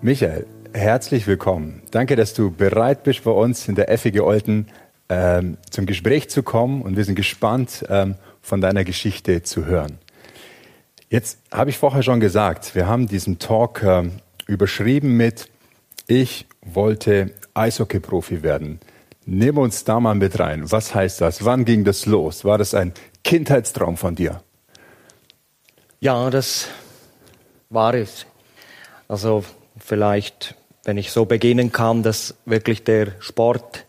Michael, herzlich willkommen. Danke, dass du bereit bist, bei uns in der Effige Olten ähm, zum Gespräch zu kommen und wir sind gespannt, ähm, von deiner Geschichte zu hören. Jetzt habe ich vorher schon gesagt, wir haben diesen Talk äh, überschrieben mit Ich wollte Eishockey-Profi werden. Nimm uns da mal mit rein. Was heißt das? Wann ging das los? War das ein Kindheitstraum von dir? Ja, das war es. Also vielleicht, wenn ich so beginnen kann, dass wirklich der Sport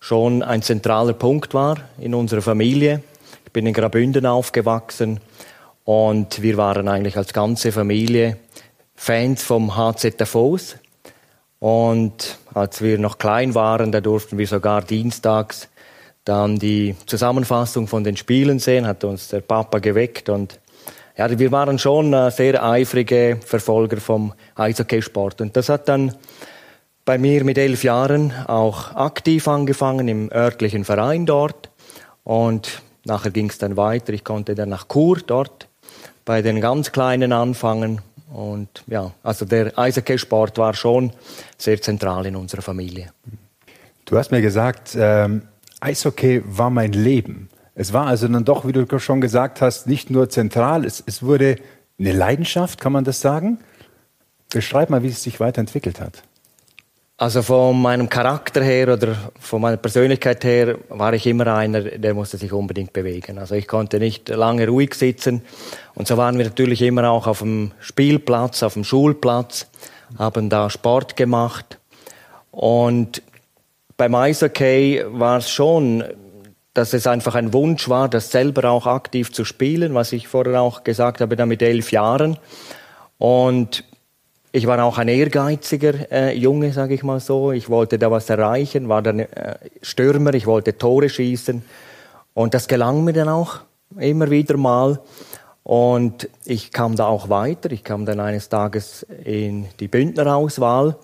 schon ein zentraler Punkt war in unserer Familie. Ich bin in Grabünden aufgewachsen und wir waren eigentlich als ganze Familie Fans vom HZ Davos. Und als wir noch klein waren, da durften wir sogar dienstags dann die Zusammenfassung von den Spielen sehen, hat uns der Papa geweckt und ja, wir waren schon äh, sehr eifrige Verfolger vom Eishockeysport. Und das hat dann bei mir mit elf Jahren auch aktiv angefangen im örtlichen Verein dort. Und nachher ging es dann weiter. Ich konnte dann nach Chur dort bei den ganz Kleinen anfangen. Und ja, also der Eishockeysport war schon sehr zentral in unserer Familie. Du hast mir gesagt, ähm, Eishockey war mein Leben. Es war also dann doch, wie du schon gesagt hast, nicht nur zentral, es, es wurde eine Leidenschaft, kann man das sagen? Beschreib mal, wie es sich weiterentwickelt hat. Also von meinem Charakter her oder von meiner Persönlichkeit her war ich immer einer, der musste sich unbedingt bewegen. Also ich konnte nicht lange ruhig sitzen. Und so waren wir natürlich immer auch auf dem Spielplatz, auf dem Schulplatz, haben da Sport gemacht. Und beim Eishockey war es schon dass es einfach ein Wunsch war, das selber auch aktiv zu spielen, was ich vorher auch gesagt habe, da mit elf Jahren. Und ich war auch ein ehrgeiziger äh, Junge, sage ich mal so. Ich wollte da was erreichen, war dann äh, Stürmer, ich wollte Tore schießen. Und das gelang mir dann auch immer wieder mal. Und ich kam da auch weiter. Ich kam dann eines Tages in die Bündnerauswahl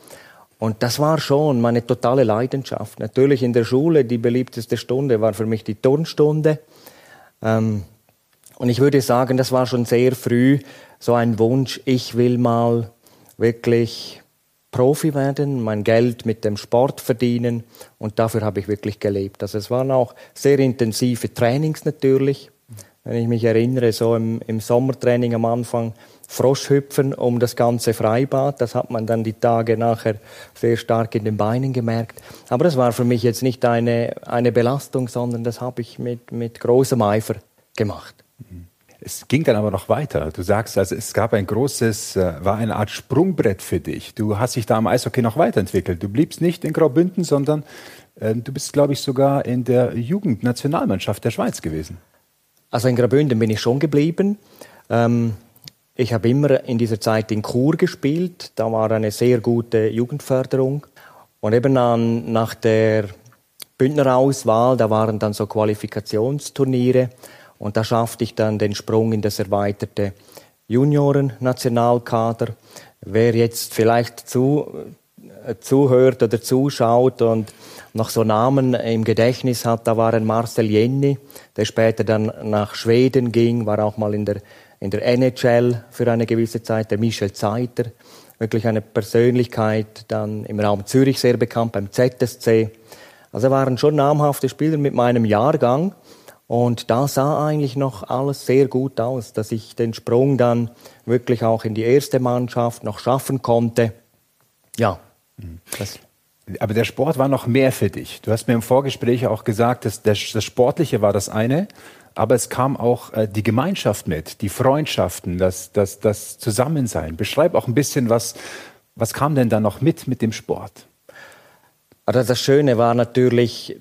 und das war schon meine totale Leidenschaft. Natürlich in der Schule, die beliebteste Stunde war für mich die Turnstunde. Ähm, und ich würde sagen, das war schon sehr früh so ein Wunsch, ich will mal wirklich Profi werden, mein Geld mit dem Sport verdienen. Und dafür habe ich wirklich gelebt. Also es waren auch sehr intensive Trainings natürlich. Wenn ich mich erinnere, so im, im Sommertraining am Anfang, Froschhüpfen um das ganze Freibad. Das hat man dann die Tage nachher sehr stark in den Beinen gemerkt. Aber das war für mich jetzt nicht eine, eine Belastung, sondern das habe ich mit, mit großem Eifer gemacht. Es ging dann aber noch weiter. Du sagst, also es gab ein großes, äh, war eine Art Sprungbrett für dich. Du hast dich da am Eishockey noch weiterentwickelt. Du bliebst nicht in Graubünden, sondern äh, du bist, glaube ich, sogar in der Jugendnationalmannschaft der Schweiz gewesen. Also in Graubünden bin ich schon geblieben. Ähm, ich habe immer in dieser Zeit in Chur gespielt. Da war eine sehr gute Jugendförderung. Und eben an, nach der Bündnerauswahl, da waren dann so Qualifikationsturniere. Und da schaffte ich dann den Sprung in das erweiterte Junioren-Nationalkader. Wer jetzt vielleicht zu, äh, zuhört oder zuschaut und noch so Namen im Gedächtnis hat, da war ein Marcel Jenny, der später dann nach Schweden ging, war auch mal in der in der NHL für eine gewisse Zeit, der Michel Zeiter, wirklich eine Persönlichkeit, dann im Raum Zürich sehr bekannt, beim ZSC. Also waren schon namhafte Spieler mit meinem Jahrgang. Und da sah eigentlich noch alles sehr gut aus, dass ich den Sprung dann wirklich auch in die erste Mannschaft noch schaffen konnte. Ja. Das aber der Sport war noch mehr für dich. Du hast mir im Vorgespräch auch gesagt, dass das, das Sportliche war das eine, aber es kam auch äh, die Gemeinschaft mit, die Freundschaften, das, das, das Zusammensein. Beschreib auch ein bisschen, was, was kam denn da noch mit mit dem Sport? Also das Schöne war natürlich,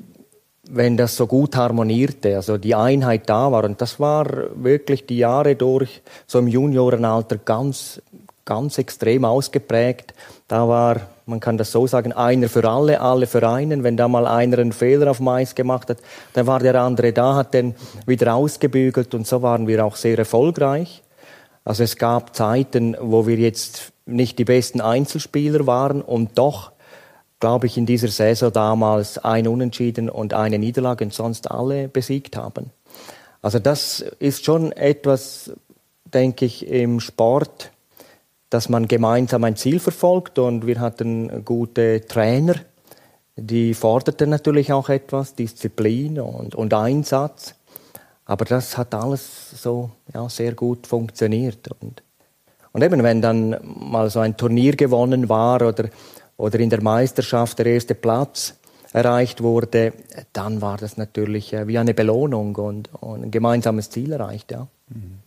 wenn das so gut harmonierte, also die Einheit da war. Und das war wirklich die Jahre durch, so im Juniorenalter, ganz, ganz extrem ausgeprägt. Da war man kann das so sagen, einer für alle, alle für einen. Wenn da mal einer einen Fehler auf Mais gemacht hat, dann war der andere da, hat den wieder ausgebügelt und so waren wir auch sehr erfolgreich. Also es gab Zeiten, wo wir jetzt nicht die besten Einzelspieler waren und doch, glaube ich, in dieser Saison damals ein Unentschieden und eine Niederlage und sonst alle besiegt haben. Also das ist schon etwas, denke ich, im Sport, dass man gemeinsam ein Ziel verfolgt und wir hatten gute Trainer, die forderten natürlich auch etwas, Disziplin und, und Einsatz. Aber das hat alles so ja, sehr gut funktioniert. Und, und eben, wenn dann mal so ein Turnier gewonnen war oder, oder in der Meisterschaft der erste Platz erreicht wurde, dann war das natürlich äh, wie eine Belohnung und, und ein gemeinsames Ziel erreicht. Ja. Mhm.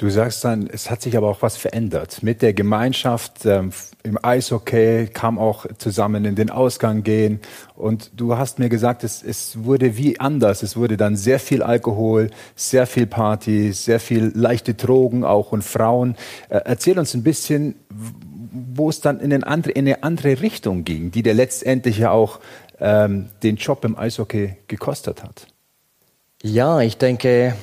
Du sagst dann, es hat sich aber auch was verändert. Mit der Gemeinschaft ähm, im Eishockey kam auch zusammen in den Ausgang gehen. Und du hast mir gesagt, es, es wurde wie anders. Es wurde dann sehr viel Alkohol, sehr viel Party, sehr viel leichte Drogen auch und Frauen. Äh, erzähl uns ein bisschen, wo es dann in, andere, in, eine andere Richtung ging, die dir letztendlich ja auch ähm, den Job im Eishockey gekostet hat. Ja, ich denke,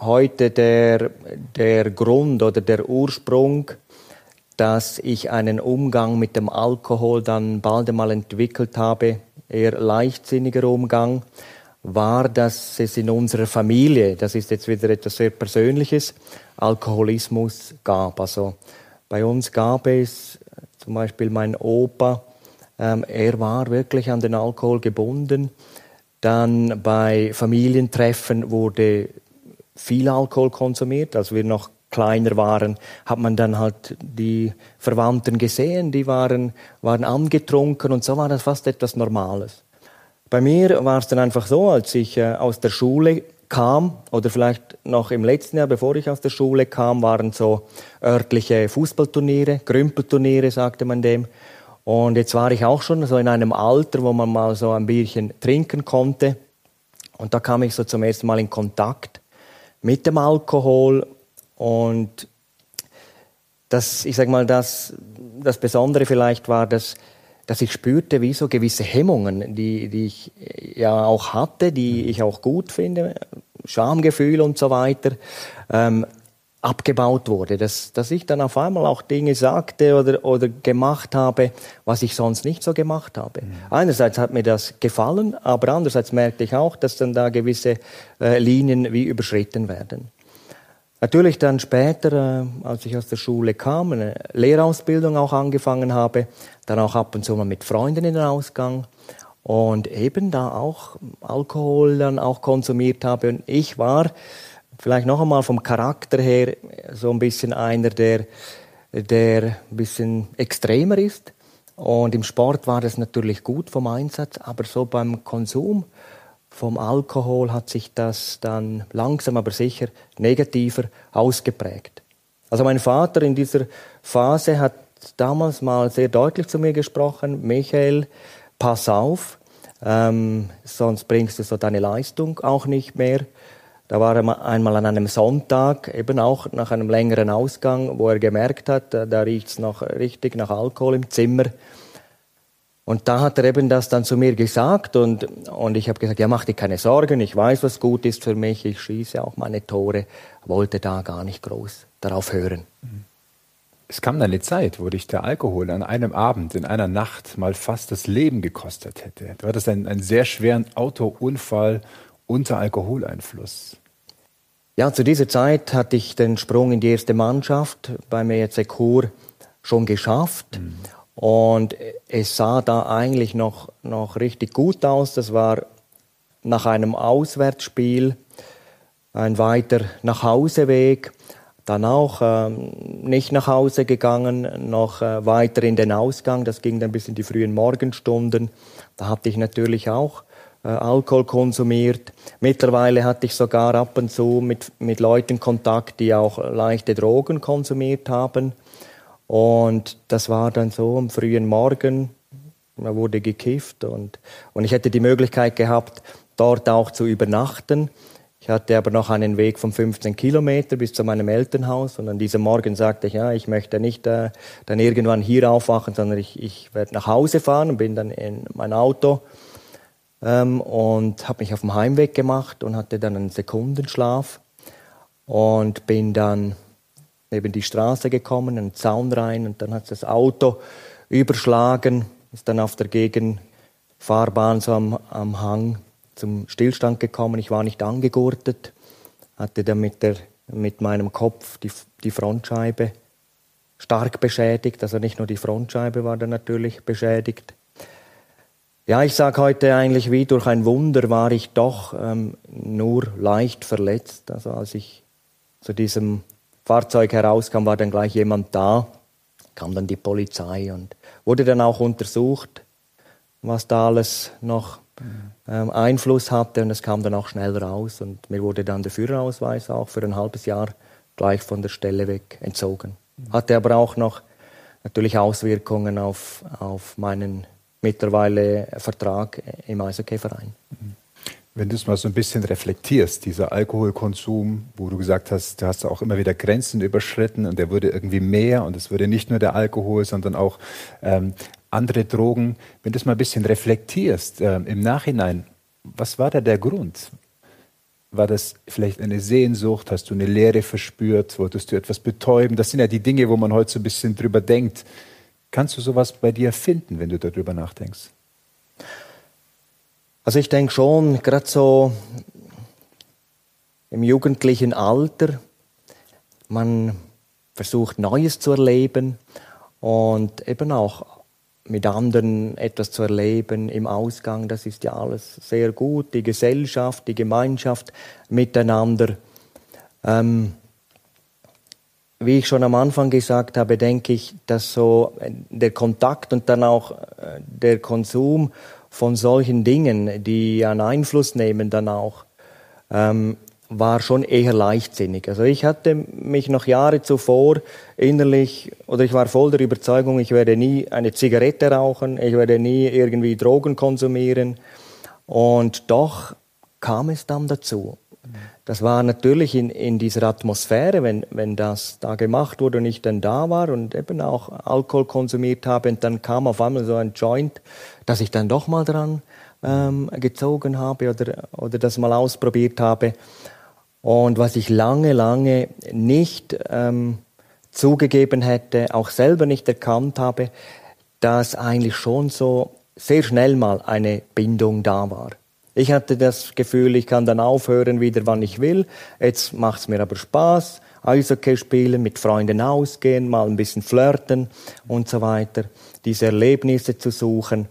heute der, der Grund oder der Ursprung, dass ich einen Umgang mit dem Alkohol dann bald einmal entwickelt habe, eher leichtsinniger Umgang, war, dass es in unserer Familie, das ist jetzt wieder etwas sehr Persönliches, Alkoholismus gab. Also bei uns gab es zum Beispiel mein Opa, ähm, er war wirklich an den Alkohol gebunden. Dann bei Familientreffen wurde viel Alkohol konsumiert. Als wir noch kleiner waren, hat man dann halt die Verwandten gesehen, die waren, waren angetrunken und so war das fast etwas Normales. Bei mir war es dann einfach so, als ich äh, aus der Schule kam, oder vielleicht noch im letzten Jahr, bevor ich aus der Schule kam, waren so örtliche Fußballturniere, Grümpelturniere, sagte man dem. Und jetzt war ich auch schon so in einem Alter, wo man mal so ein Bierchen trinken konnte. Und da kam ich so zum ersten Mal in Kontakt mit dem Alkohol und das, ich sag mal, das, das Besondere vielleicht war, dass, dass ich spürte, wie so gewisse Hemmungen, die, die ich ja auch hatte, die ich auch gut finde, Schamgefühl und so weiter, ähm, abgebaut wurde, dass, dass ich dann auf einmal auch Dinge sagte oder, oder gemacht habe, was ich sonst nicht so gemacht habe. Mhm. Einerseits hat mir das gefallen, aber andererseits merkte ich auch, dass dann da gewisse äh, Linien wie überschritten werden. Natürlich dann später, äh, als ich aus der Schule kam, eine Lehrausbildung auch angefangen habe, dann auch ab und zu mal mit Freunden in den Ausgang und eben da auch Alkohol dann auch konsumiert habe. Und ich war vielleicht noch einmal vom Charakter her so ein bisschen einer, der, der ein bisschen extremer ist. Und im Sport war das natürlich gut vom Einsatz, aber so beim Konsum vom Alkohol hat sich das dann langsam aber sicher negativer ausgeprägt. Also mein Vater in dieser Phase hat damals mal sehr deutlich zu mir gesprochen, Michael, pass auf, ähm, sonst bringst du so deine Leistung auch nicht mehr. Da war er einmal an einem Sonntag, eben auch nach einem längeren Ausgang, wo er gemerkt hat, da riecht es noch richtig nach Alkohol im Zimmer. Und da hat er eben das dann zu mir gesagt und, und ich habe gesagt, ja, mach dir keine Sorgen, ich weiß, was gut ist für mich, ich schieße auch meine Tore, wollte da gar nicht groß darauf hören. Es kam eine Zeit, wo dich der Alkohol an einem Abend, in einer Nacht mal fast das Leben gekostet hätte. Du hattest einen, einen sehr schweren Autounfall unter Alkoholeinfluss. Ja, zu dieser Zeit hatte ich den Sprung in die erste Mannschaft beim EC Chur schon geschafft. Mhm. Und es sah da eigentlich noch, noch richtig gut aus. Das war nach einem Auswärtsspiel ein weiter Nachhauseweg. Dann auch ähm, nicht nach Hause gegangen, noch äh, weiter in den Ausgang. Das ging dann bis in die frühen Morgenstunden. Da hatte ich natürlich auch äh, Alkohol konsumiert. Mittlerweile hatte ich sogar ab und zu mit, mit Leuten Kontakt, die auch leichte Drogen konsumiert haben. Und das war dann so am frühen Morgen, man wurde gekifft und, und ich hätte die Möglichkeit gehabt, dort auch zu übernachten. Ich hatte aber noch einen Weg von 15 Kilometer bis zu meinem Elternhaus und an diesem Morgen sagte ich, ja, ich möchte nicht äh, dann irgendwann hier aufwachen, sondern ich, ich werde nach Hause fahren und bin dann in mein Auto ähm, und habe mich auf dem Heimweg gemacht und hatte dann einen Sekundenschlaf und bin dann neben die Straße gekommen, einen Zaun rein und dann hat das Auto überschlagen, ist dann auf der Gegenfahrbahn so am, am Hang zum Stillstand gekommen. Ich war nicht angegurtet, hatte dann mit, der, mit meinem Kopf die, die Frontscheibe stark beschädigt. Also nicht nur die Frontscheibe war dann natürlich beschädigt. Ja, ich sage heute eigentlich, wie durch ein Wunder war ich doch ähm, nur leicht verletzt. Also als ich zu diesem Fahrzeug herauskam, war dann gleich jemand da, kam dann die Polizei und wurde dann auch untersucht, was da alles noch ähm, Einfluss hatte und es kam dann auch schnell raus und mir wurde dann der Führerausweis auch für ein halbes Jahr gleich von der Stelle weg entzogen. Hatte aber auch noch natürlich Auswirkungen auf, auf meinen mittlerweile Vertrag im Eishockeyverein. Wenn du es mal so ein bisschen reflektierst, dieser Alkoholkonsum, wo du gesagt hast, du hast auch immer wieder Grenzen überschritten und der wurde irgendwie mehr und es wurde nicht nur der Alkohol, sondern auch ähm, andere Drogen. Wenn du es mal ein bisschen reflektierst äh, im Nachhinein, was war da der Grund? War das vielleicht eine Sehnsucht? Hast du eine Leere verspürt? Wolltest du etwas betäuben? Das sind ja die Dinge, wo man heute so ein bisschen drüber denkt. Kannst du sowas bei dir finden, wenn du darüber nachdenkst? Also ich denke schon, gerade so im jugendlichen Alter, man versucht Neues zu erleben und eben auch mit anderen etwas zu erleben im Ausgang, das ist ja alles sehr gut. Die Gesellschaft, die Gemeinschaft miteinander. Ähm, wie ich schon am Anfang gesagt habe, denke ich, dass so der Kontakt und dann auch äh, der Konsum von solchen Dingen, die einen Einfluss nehmen, dann auch ähm, war schon eher leichtsinnig. Also ich hatte mich noch Jahre zuvor innerlich, oder ich war voll der Überzeugung, ich werde nie eine Zigarette rauchen, ich werde nie irgendwie Drogen konsumieren. Und doch kam es dann dazu. Das war natürlich in, in dieser Atmosphäre, wenn, wenn das da gemacht wurde und ich dann da war und eben auch Alkohol konsumiert habe und dann kam auf einmal so ein Joint, dass ich dann doch mal dran ähm, gezogen habe oder, oder das mal ausprobiert habe. Und was ich lange, lange nicht ähm, zugegeben hätte, auch selber nicht erkannt habe, dass eigentlich schon so sehr schnell mal eine Bindung da war. Ich hatte das Gefühl, ich kann dann aufhören wieder, wann ich will. Jetzt macht es mir aber Spaß. Eishockey spielen, mit Freunden ausgehen, mal ein bisschen flirten und so weiter. Diese Erlebnisse zu suchen.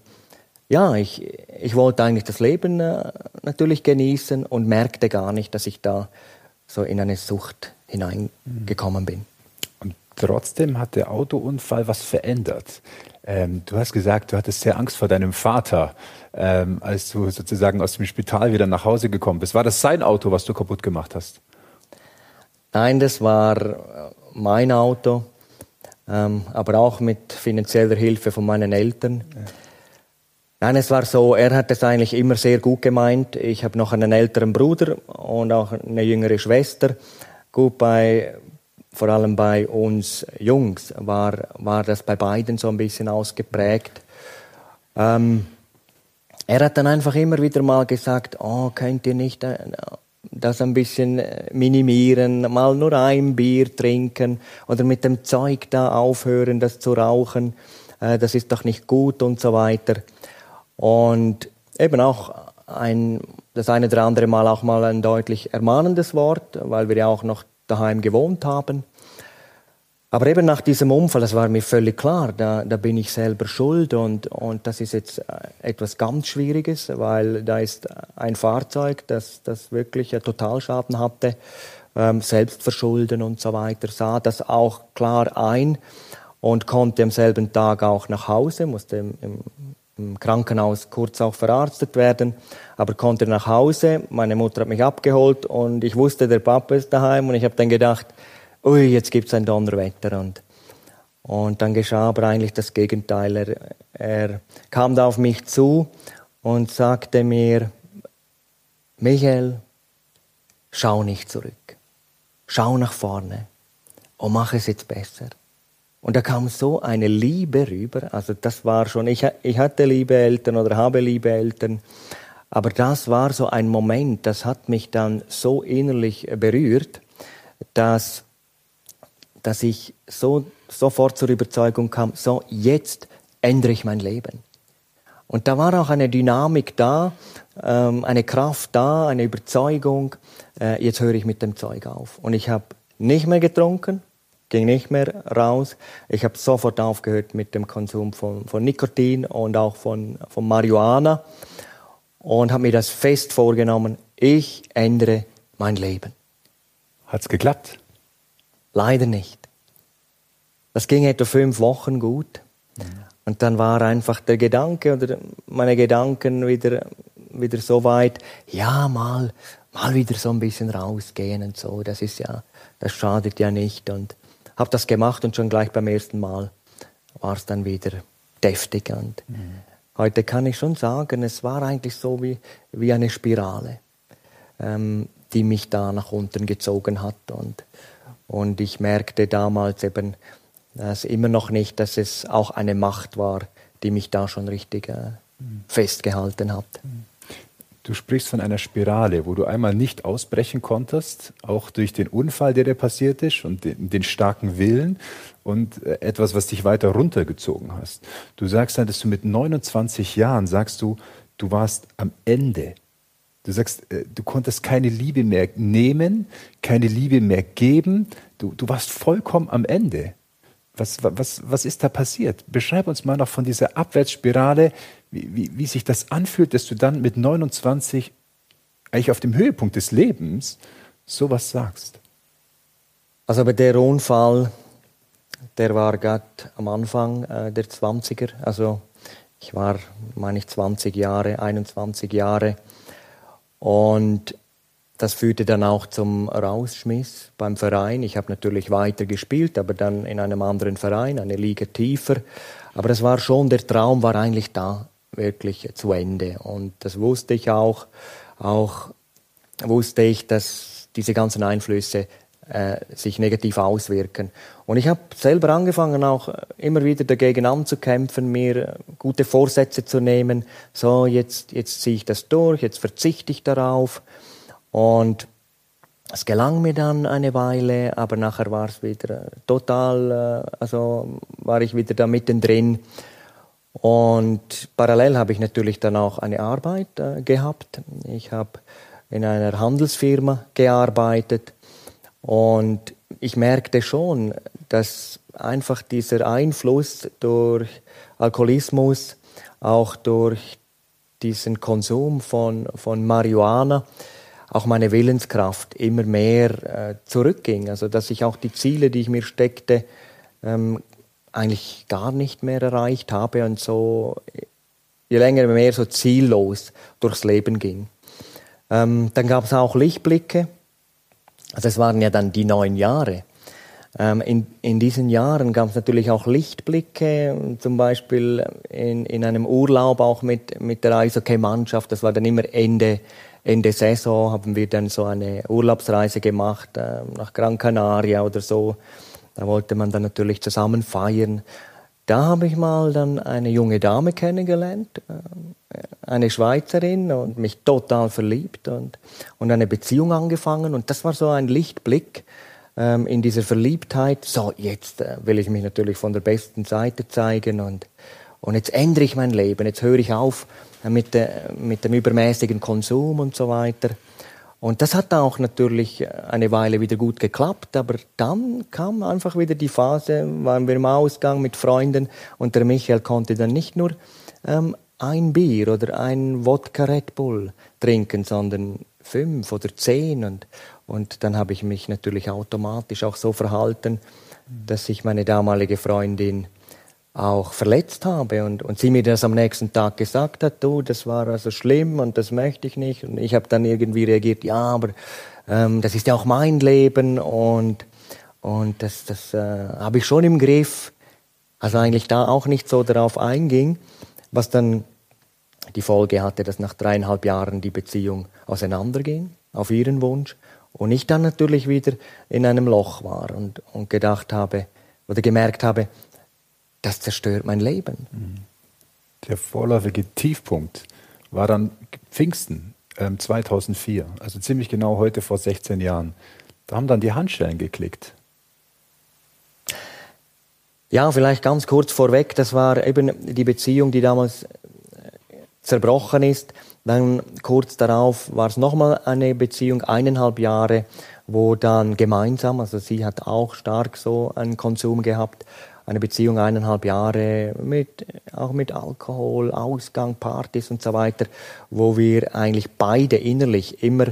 Ja, ich, ich wollte eigentlich das Leben äh, natürlich genießen und merkte gar nicht, dass ich da so in eine Sucht hineingekommen bin. Und trotzdem hat der Autounfall was verändert. Ähm, du hast gesagt, du hattest sehr Angst vor deinem Vater, ähm, als du sozusagen aus dem Spital wieder nach Hause gekommen bist. War das sein Auto, was du kaputt gemacht hast? Nein, das war äh, mein Auto, ähm, aber auch mit finanzieller Hilfe von meinen Eltern. Ja. Nein, es war so, er hat es eigentlich immer sehr gut gemeint. Ich habe noch einen älteren Bruder und auch eine jüngere Schwester. Gut, bei, vor allem bei uns Jungs war, war das bei beiden so ein bisschen ausgeprägt. Ähm, er hat dann einfach immer wieder mal gesagt, oh, könnt ihr nicht äh, das ein bisschen minimieren, mal nur ein Bier trinken oder mit dem Zeug da aufhören, das zu rauchen, äh, das ist doch nicht gut und so weiter. Und eben auch ein, das eine oder andere Mal auch mal ein deutlich ermahnendes Wort, weil wir ja auch noch daheim gewohnt haben. Aber eben nach diesem Unfall, das war mir völlig klar, da, da bin ich selber schuld und, und das ist jetzt etwas ganz Schwieriges, weil da ist ein Fahrzeug, das, das wirklich einen Totalschaden hatte, ähm, Selbstverschulden und so weiter, sah das auch klar ein und konnte am selben Tag auch nach Hause, musste im, im im Krankenhaus kurz auch verarztet werden, aber konnte nach Hause. Meine Mutter hat mich abgeholt und ich wusste, der Papa ist daheim und ich habe dann gedacht, ui, jetzt gibt es ein Donnerwetter und und dann geschah aber eigentlich das Gegenteil. Er, er kam da auf mich zu und sagte mir, Michael, schau nicht zurück, schau nach vorne und mach es jetzt besser. Und da kam so eine Liebe rüber. Also das war schon, ich, ich hatte liebe Eltern oder habe liebe Eltern. Aber das war so ein Moment, das hat mich dann so innerlich berührt, dass, dass ich so, sofort zur Überzeugung kam, so jetzt ändere ich mein Leben. Und da war auch eine Dynamik da, ähm, eine Kraft da, eine Überzeugung, äh, jetzt höre ich mit dem Zeug auf. Und ich habe nicht mehr getrunken, ging nicht mehr raus. Ich habe sofort aufgehört mit dem Konsum von, von Nikotin und auch von, von Marihuana und habe mir das fest vorgenommen, ich ändere mein Leben. Hat's geklappt? Leider nicht. Das ging etwa fünf Wochen gut. Mhm. Und dann war einfach der Gedanke oder meine Gedanken wieder, wieder so weit, ja, mal, mal wieder so ein bisschen rausgehen und so. Das ist ja, das schadet ja nicht. Und habe das gemacht und schon gleich beim ersten Mal war es dann wieder deftig. Und mhm. heute kann ich schon sagen, es war eigentlich so wie, wie eine Spirale, ähm, die mich da nach unten gezogen hat. Und, und ich merkte damals eben dass immer noch nicht, dass es auch eine Macht war, die mich da schon richtig äh, mhm. festgehalten hat. Mhm. Du sprichst von einer Spirale, wo du einmal nicht ausbrechen konntest, auch durch den Unfall, der dir passiert ist und den, den starken Willen und äh, etwas, was dich weiter runtergezogen hast. Du sagst dann, dass du mit 29 Jahren sagst du, du warst am Ende. Du sagst, äh, du konntest keine Liebe mehr nehmen, keine Liebe mehr geben. Du, du warst vollkommen am Ende. Was, was, was ist da passiert? Beschreib uns mal noch von dieser Abwärtsspirale, wie, wie, wie sich das anfühlt, dass du dann mit 29 eigentlich auf dem Höhepunkt des Lebens sowas sagst. Also bei der Unfall, der war gerade am Anfang äh, der 20er. Also ich war, meine ich, 20 Jahre, 21 Jahre. Und das führte dann auch zum Rausschmiss beim Verein. Ich habe natürlich weiter gespielt, aber dann in einem anderen Verein, eine Liga tiefer. Aber das war schon, der Traum war eigentlich da wirklich zu Ende. Und das wusste ich auch. Auch wusste ich, dass diese ganzen Einflüsse äh, sich negativ auswirken. Und ich habe selber angefangen, auch immer wieder dagegen anzukämpfen, mir gute Vorsätze zu nehmen. So, jetzt, jetzt ziehe ich das durch, jetzt verzichte ich darauf. Und es gelang mir dann eine Weile, aber nachher war es wieder total, äh, also war ich wieder da mittendrin. Und parallel habe ich natürlich dann auch eine Arbeit äh, gehabt. Ich habe in einer Handelsfirma gearbeitet und ich merkte schon, dass einfach dieser Einfluss durch Alkoholismus, auch durch diesen Konsum von, von Marihuana, auch meine Willenskraft immer mehr äh, zurückging. Also dass ich auch die Ziele, die ich mir steckte, ähm, eigentlich gar nicht mehr erreicht habe und so je länger mehr so ziellos durchs Leben ging. Ähm, dann gab es auch Lichtblicke. Also es waren ja dann die neun Jahre. Ähm, in, in diesen Jahren gab es natürlich auch Lichtblicke, zum Beispiel in, in einem Urlaub auch mit, mit der Eishockey-Mannschaft. Das war dann immer Ende Ende Saison haben wir dann so eine Urlaubsreise gemacht äh, nach Gran Canaria oder so. Da wollte man dann natürlich zusammen feiern. Da habe ich mal dann eine junge Dame kennengelernt, äh, eine Schweizerin und mich total verliebt und, und eine Beziehung angefangen. Und das war so ein Lichtblick ähm, in dieser Verliebtheit. So, jetzt äh, will ich mich natürlich von der besten Seite zeigen und, und jetzt ändere ich mein Leben. Jetzt höre ich auf, mit, de, mit dem übermäßigen Konsum und so weiter. Und das hat auch natürlich eine Weile wieder gut geklappt, aber dann kam einfach wieder die Phase, waren wir im Ausgang mit Freunden und der Michael konnte dann nicht nur ähm, ein Bier oder ein Wodka Red Bull trinken, sondern fünf oder zehn und, und dann habe ich mich natürlich automatisch auch so verhalten, dass ich meine damalige Freundin auch verletzt habe und, und sie mir das am nächsten Tag gesagt hat, du, das war also schlimm und das möchte ich nicht. Und ich habe dann irgendwie reagiert, ja, aber ähm, das ist ja auch mein Leben und, und das, das äh, habe ich schon im Griff. Also eigentlich da auch nicht so darauf einging, was dann die Folge hatte, dass nach dreieinhalb Jahren die Beziehung auseinanderging, auf ihren Wunsch. Und ich dann natürlich wieder in einem Loch war und, und gedacht habe oder gemerkt habe, das zerstört mein Leben. Der vorläufige Tiefpunkt war dann Pfingsten äh, 2004, also ziemlich genau heute vor 16 Jahren. Da haben dann die Handschellen geklickt. Ja, vielleicht ganz kurz vorweg, das war eben die Beziehung, die damals äh, zerbrochen ist, Dann kurz darauf war es nochmal eine Beziehung, eineinhalb Jahre, wo dann gemeinsam, also sie hat auch stark so einen Konsum gehabt, eine Beziehung eineinhalb Jahre mit, auch mit Alkohol, Ausgang, Partys und so weiter, wo wir eigentlich beide innerlich immer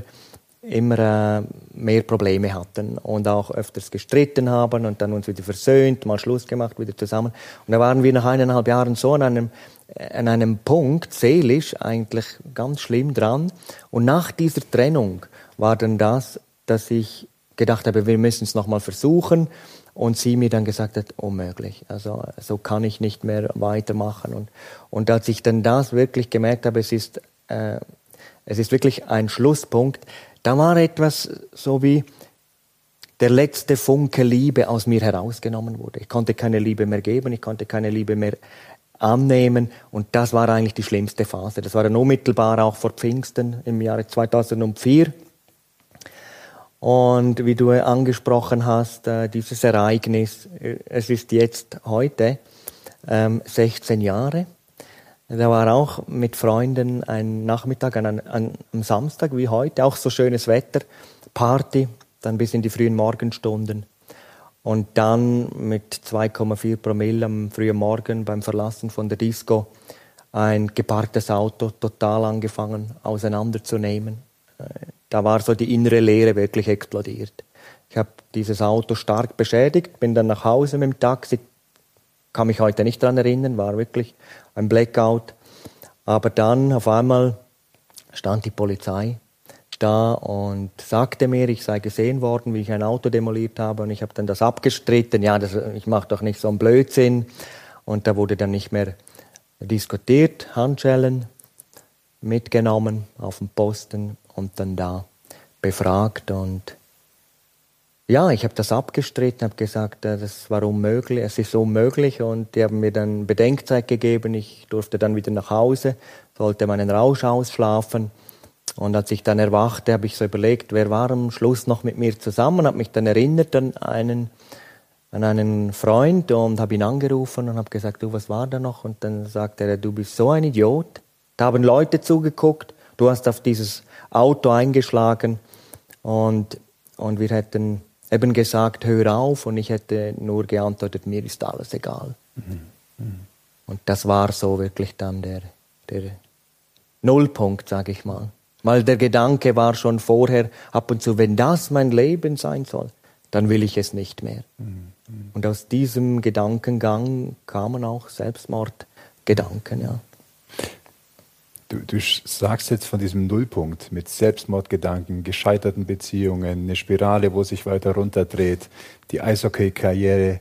immer äh, mehr Probleme hatten und auch öfters gestritten haben und dann uns wieder versöhnt, mal Schluss gemacht, wieder zusammen. Und da waren wir nach eineinhalb Jahren so an einem, an einem Punkt, seelisch eigentlich ganz schlimm dran. Und nach dieser Trennung war dann das, dass ich gedacht habe, wir müssen es nochmal versuchen. Und sie mir dann gesagt hat, unmöglich. Also so kann ich nicht mehr weitermachen. Und, und als ich dann das wirklich gemerkt habe, es ist, äh, es ist wirklich ein Schlusspunkt, da war etwas so wie der letzte Funke Liebe aus mir herausgenommen wurde. Ich konnte keine Liebe mehr geben, ich konnte keine Liebe mehr annehmen und das war eigentlich die schlimmste Phase. Das war dann unmittelbar auch vor Pfingsten im Jahre 2004. Und wie du angesprochen hast, äh, dieses Ereignis, äh, es ist jetzt heute 16 ähm, Jahre. Da war auch mit Freunden ein Nachmittag, an, an, am Samstag wie heute, auch so schönes Wetter, Party, dann bis in die frühen Morgenstunden. Und dann mit 2,4 Promille am frühen Morgen beim Verlassen von der Disco ein geparktes Auto total angefangen auseinanderzunehmen. Da war so die innere Leere wirklich explodiert. Ich habe dieses Auto stark beschädigt, bin dann nach Hause mit dem Taxi, kann mich heute nicht daran erinnern, war wirklich ein Blackout. Aber dann auf einmal stand die Polizei da und sagte mir, ich sei gesehen worden, wie ich ein Auto demoliert habe. Und ich habe dann das abgestritten. Ja, das, ich mache doch nicht so einen Blödsinn. Und da wurde dann nicht mehr diskutiert, Handschellen mitgenommen auf den Posten und dann da befragt und ja, ich habe das abgestritten, habe gesagt, äh, das war unmöglich, es ist unmöglich und die haben mir dann Bedenkzeit gegeben. Ich durfte dann wieder nach Hause, sollte meinen Rausch ausschlafen. Und als ich dann erwachte, habe ich so überlegt, wer war am Schluss noch mit mir zusammen, habe mich dann erinnert an einen, an einen Freund und habe ihn angerufen und habe gesagt, du, was war da noch? Und dann sagte er, du bist so ein Idiot. Da haben Leute zugeguckt, du hast auf dieses Auto eingeschlagen und, und wir hätten eben gesagt, hör auf und ich hätte nur geantwortet, mir ist alles egal. Mhm. Mhm. Und das war so wirklich dann der, der Nullpunkt, sage ich mal. Weil der Gedanke war schon vorher ab und zu, wenn das mein Leben sein soll, dann will ich es nicht mehr. Mhm. Und aus diesem Gedankengang kamen auch Selbstmordgedanken, ja. Du, du, sagst jetzt von diesem Nullpunkt mit Selbstmordgedanken, gescheiterten Beziehungen, eine Spirale, wo sich weiter runterdreht, die Eishockey-Karriere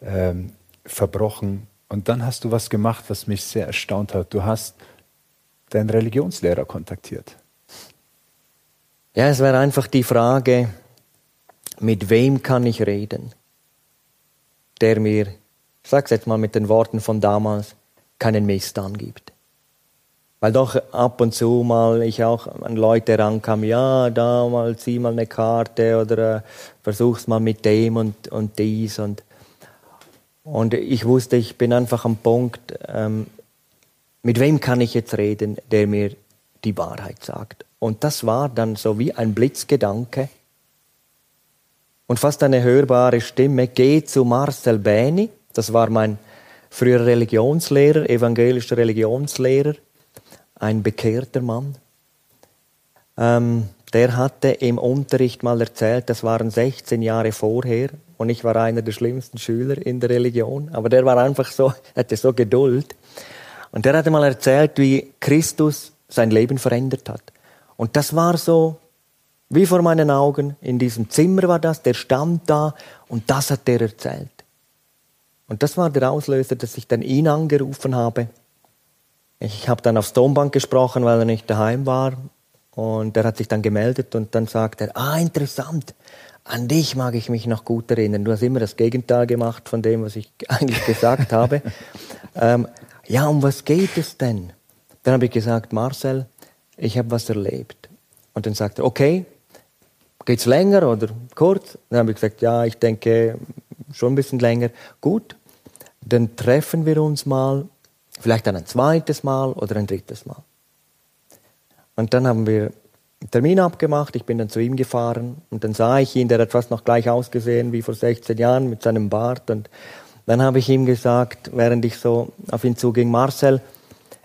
ähm, verbrochen. Und dann hast du was gemacht, was mich sehr erstaunt hat. Du hast deinen Religionslehrer kontaktiert. Ja, es wäre einfach die Frage, mit wem kann ich reden, der mir, ich sag's jetzt mal mit den Worten von damals, keinen Mist angibt. Weil doch ab und zu mal ich auch an Leute rankam, ja, da mal zieh mal eine Karte oder äh, versuch's mal mit dem und, und dies und und ich wusste, ich bin einfach am Punkt, ähm, mit wem kann ich jetzt reden, der mir die Wahrheit sagt. Und das war dann so wie ein Blitzgedanke. Und fast eine hörbare Stimme, geh zu Marcel Bäni, das war mein früherer Religionslehrer, evangelischer Religionslehrer, ein bekehrter Mann. Ähm, der hatte im Unterricht mal erzählt, das waren 16 Jahre vorher und ich war einer der schlimmsten Schüler in der Religion, aber der war einfach so, hatte so Geduld. Und der hatte mal erzählt, wie Christus sein Leben verändert hat. Und das war so, wie vor meinen Augen, in diesem Zimmer war das, der stand da und das hat er erzählt. Und das war der Auslöser, dass ich dann ihn angerufen habe ich habe dann aufs Tonbank gesprochen, weil er nicht daheim war. Und er hat sich dann gemeldet und dann sagt er, ah, interessant, an dich mag ich mich noch gut erinnern. Du hast immer das Gegenteil gemacht von dem, was ich eigentlich gesagt habe. Ähm, ja, um was geht es denn? Dann habe ich gesagt, Marcel, ich habe was erlebt. Und dann sagt er, okay, geht's länger oder kurz? Dann habe ich gesagt, ja, ich denke schon ein bisschen länger. Gut, dann treffen wir uns mal Vielleicht dann ein zweites Mal oder ein drittes Mal. Und dann haben wir einen Termin abgemacht, ich bin dann zu ihm gefahren und dann sah ich ihn, der hat fast noch gleich ausgesehen wie vor 16 Jahren mit seinem Bart und dann habe ich ihm gesagt, während ich so auf ihn zuging, Marcel,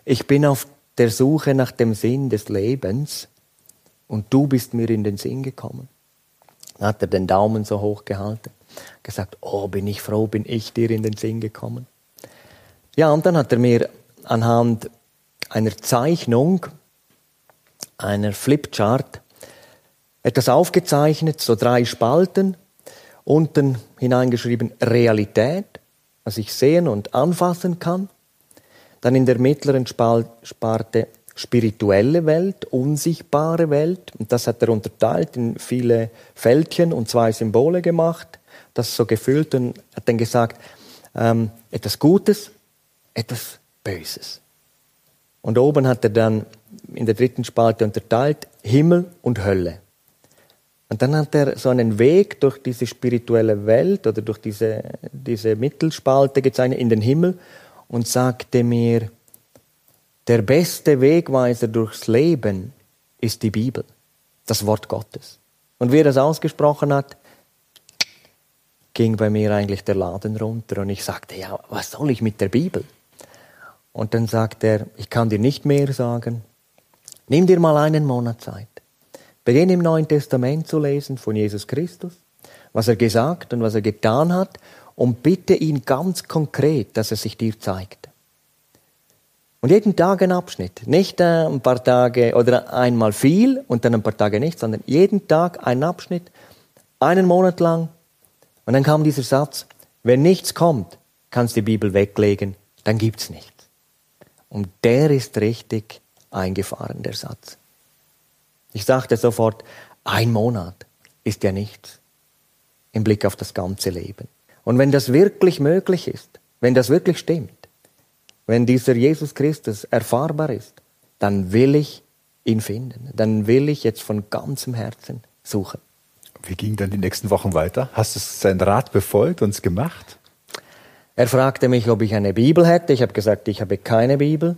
ich bin auf der Suche nach dem Sinn des Lebens und du bist mir in den Sinn gekommen. Dann hat er den Daumen so hoch gehalten, gesagt, oh, bin ich froh, bin ich dir in den Sinn gekommen. Ja, und dann hat er mir anhand einer Zeichnung, einer Flipchart, etwas aufgezeichnet, so drei Spalten, unten hineingeschrieben Realität, was ich sehen und anfassen kann. Dann in der mittleren Sparte spirituelle Welt, unsichtbare Welt. Und das hat er unterteilt in viele Fältchen und zwei Symbole gemacht. Das so gefüllt und hat dann gesagt, ähm, etwas Gutes, etwas Böses. Und oben hat er dann in der dritten Spalte unterteilt Himmel und Hölle. Und dann hat er so einen Weg durch diese spirituelle Welt oder durch diese, diese Mittelspalte gezeichnet in den Himmel und sagte mir, der beste Wegweiser durchs Leben ist die Bibel, das Wort Gottes. Und wie er das ausgesprochen hat, ging bei mir eigentlich der Laden runter und ich sagte, ja, was soll ich mit der Bibel? Und dann sagt er, ich kann dir nicht mehr sagen, nimm dir mal einen Monat Zeit. Beginn im Neuen Testament zu lesen von Jesus Christus, was er gesagt und was er getan hat und bitte ihn ganz konkret, dass er sich dir zeigt. Und jeden Tag ein Abschnitt. Nicht äh, ein paar Tage oder einmal viel und dann ein paar Tage nicht, sondern jeden Tag ein Abschnitt, einen Monat lang. Und dann kam dieser Satz, wenn nichts kommt, kannst du die Bibel weglegen, dann gibt's nichts. Und der ist richtig eingefahren, der Satz. Ich sagte sofort, ein Monat ist ja nichts im Blick auf das ganze Leben. Und wenn das wirklich möglich ist, wenn das wirklich stimmt, wenn dieser Jesus Christus erfahrbar ist, dann will ich ihn finden. Dann will ich jetzt von ganzem Herzen suchen. Wie ging dann die nächsten Wochen weiter? Hast du seinen Rat befolgt und es gemacht? Er fragte mich, ob ich eine Bibel hätte. Ich habe gesagt, ich habe keine Bibel.